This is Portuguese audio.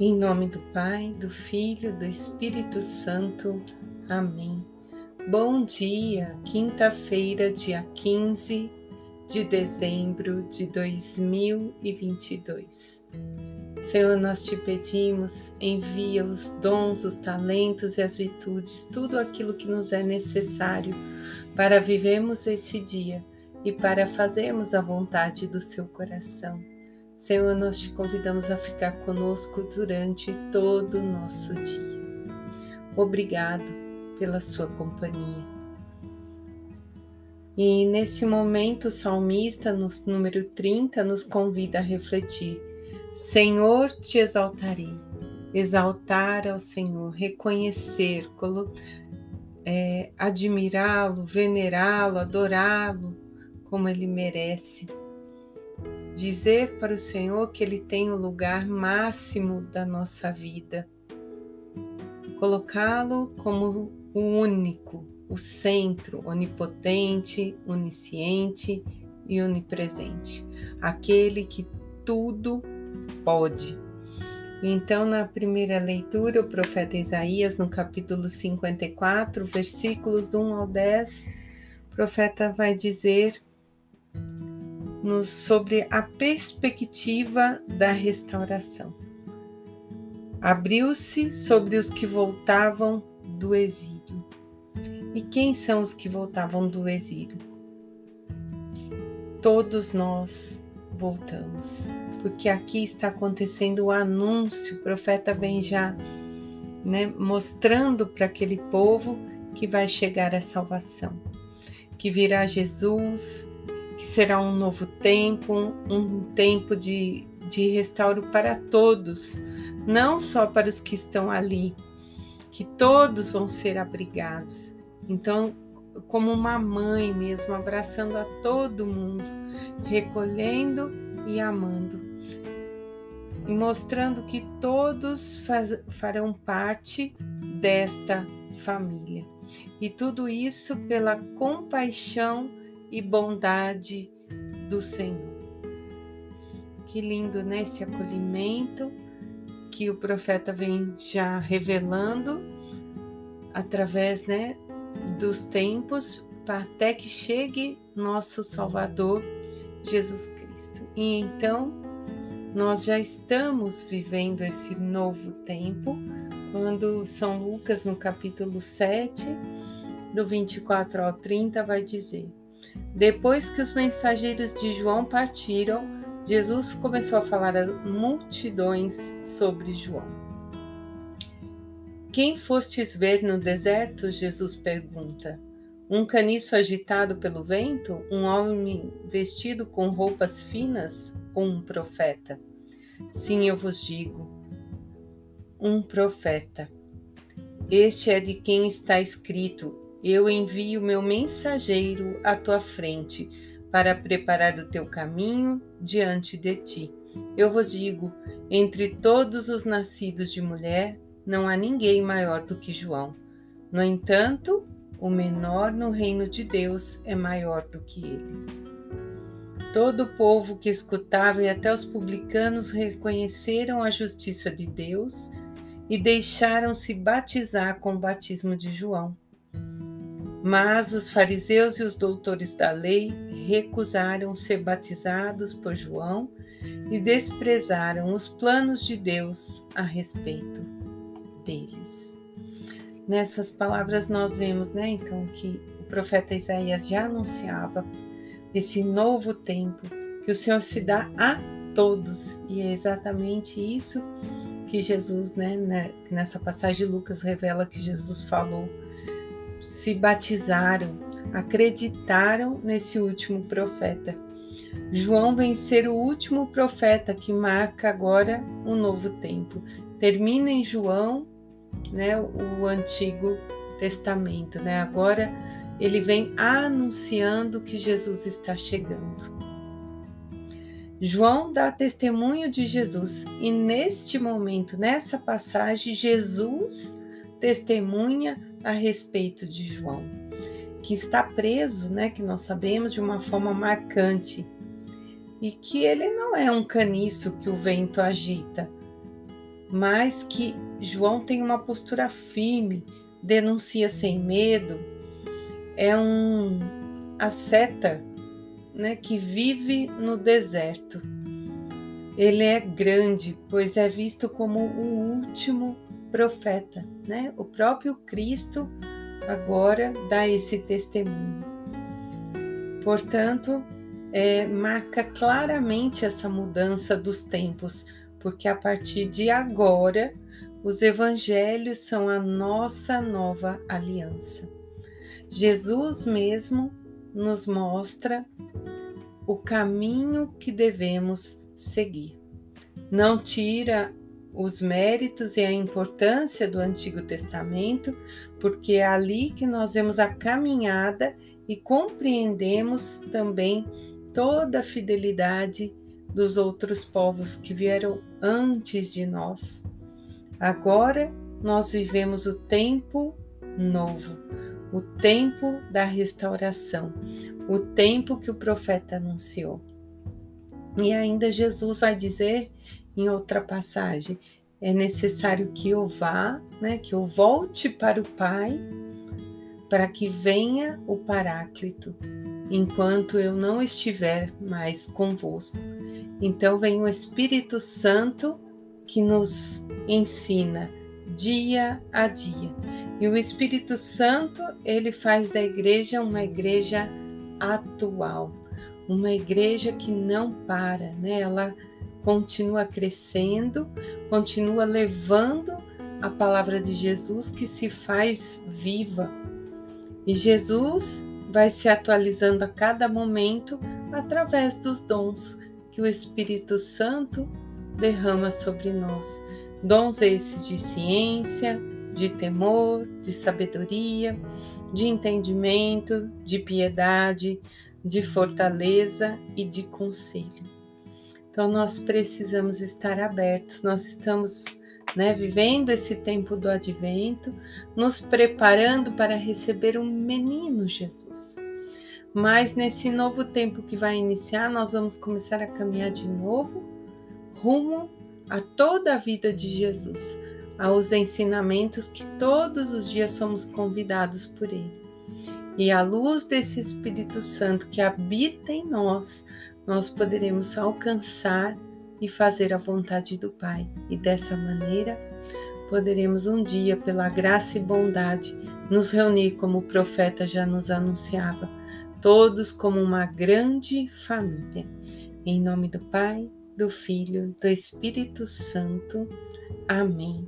Em nome do Pai, do Filho, do Espírito Santo. Amém. Bom dia, quinta-feira, dia 15 de dezembro de 2022. Senhor, nós te pedimos, envia os dons, os talentos e as virtudes, tudo aquilo que nos é necessário para vivermos esse dia e para fazermos a vontade do seu coração. Senhor, nós te convidamos a ficar conosco durante todo o nosso dia. Obrigado pela sua companhia. E nesse momento, o salmista, no número 30, nos convida a refletir: Senhor, te exaltarei. Exaltar ao Senhor, reconhecer, é, admirá-lo, venerá-lo, adorá-lo como ele merece dizer para o Senhor que Ele tem o lugar máximo da nossa vida, colocá-lo como o único, o centro, onipotente, onisciente e onipresente, aquele que tudo pode. Então, na primeira leitura, o profeta Isaías, no capítulo 54, versículos do 1 ao 10, o profeta vai dizer nos sobre a perspectiva da restauração. Abriu-se sobre os que voltavam do exílio. E quem são os que voltavam do exílio? Todos nós voltamos, porque aqui está acontecendo o anúncio, o profeta vem já né, mostrando para aquele povo que vai chegar a salvação, que virá Jesus, que será um novo tempo, um tempo de, de restauro para todos, não só para os que estão ali, que todos vão ser abrigados. Então, como uma mãe mesmo, abraçando a todo mundo, recolhendo e amando, e mostrando que todos faz, farão parte desta família. E tudo isso pela compaixão e bondade do Senhor. Que lindo, né? Esse acolhimento que o profeta vem já revelando através, né, dos tempos até que chegue nosso Salvador Jesus Cristo. E então nós já estamos vivendo esse novo tempo, quando São Lucas, no capítulo 7, do 24 ao 30, vai dizer: depois que os mensageiros de João partiram, Jesus começou a falar às multidões sobre João. Quem fostes ver no deserto? Jesus pergunta. Um caniço agitado pelo vento? Um homem vestido com roupas finas? Ou um profeta? Sim, eu vos digo, um profeta. Este é de quem está escrito: eu envio meu mensageiro à tua frente para preparar o teu caminho diante de ti. Eu vos digo: entre todos os nascidos de mulher, não há ninguém maior do que João. No entanto, o menor no reino de Deus é maior do que ele. Todo o povo que escutava e até os publicanos reconheceram a justiça de Deus e deixaram-se batizar com o batismo de João. Mas os fariseus e os doutores da lei recusaram ser batizados por João e desprezaram os planos de Deus a respeito deles. Nessas palavras nós vemos, né, então, que o profeta Isaías já anunciava esse novo tempo que o Senhor se dá a todos, e é exatamente isso que Jesus, né, né nessa passagem de Lucas revela que Jesus falou se batizaram, acreditaram nesse último profeta. João vem ser o último profeta que marca agora um novo tempo. Termina em João, né, o Antigo Testamento, né? Agora ele vem anunciando que Jesus está chegando. João dá testemunho de Jesus e neste momento, nessa passagem, Jesus testemunha a respeito de João, que está preso, né, que nós sabemos de uma forma marcante, e que ele não é um caniço que o vento agita, mas que João tem uma postura firme, denuncia sem medo, é um asceta né, que vive no deserto. Ele é grande, pois é visto como o último profeta, né? O próprio Cristo agora dá esse testemunho. Portanto, é, marca claramente essa mudança dos tempos, porque a partir de agora os evangelhos são a nossa nova aliança. Jesus mesmo nos mostra o caminho que devemos seguir. Não tira os méritos e a importância do Antigo Testamento, porque é ali que nós vemos a caminhada e compreendemos também toda a fidelidade dos outros povos que vieram antes de nós. Agora nós vivemos o tempo novo, o tempo da restauração, o tempo que o profeta anunciou. E ainda Jesus vai dizer em outra passagem: é necessário que eu vá, né, que eu volte para o Pai, para que venha o Paráclito, enquanto eu não estiver mais convosco. Então vem o Espírito Santo que nos ensina dia a dia. E o Espírito Santo, ele faz da igreja uma igreja atual, uma igreja que não para, né? Ela continua crescendo, continua levando a palavra de Jesus que se faz viva. E Jesus vai se atualizando a cada momento através dos dons que o Espírito Santo derrama sobre nós. Dons esses de ciência, de temor, de sabedoria, de entendimento, de piedade, de fortaleza e de conselho. Então nós precisamos estar abertos, nós estamos né, vivendo esse tempo do advento, nos preparando para receber um menino Jesus. Mas nesse novo tempo que vai iniciar, nós vamos começar a caminhar de novo rumo a toda a vida de Jesus, aos ensinamentos que todos os dias somos convidados por Ele. E à luz desse Espírito Santo que habita em nós, nós poderemos alcançar e fazer a vontade do Pai. E dessa maneira, poderemos um dia, pela graça e bondade, nos reunir como o profeta já nos anunciava, todos como uma grande família. Em nome do Pai, do Filho, do Espírito Santo. Amém.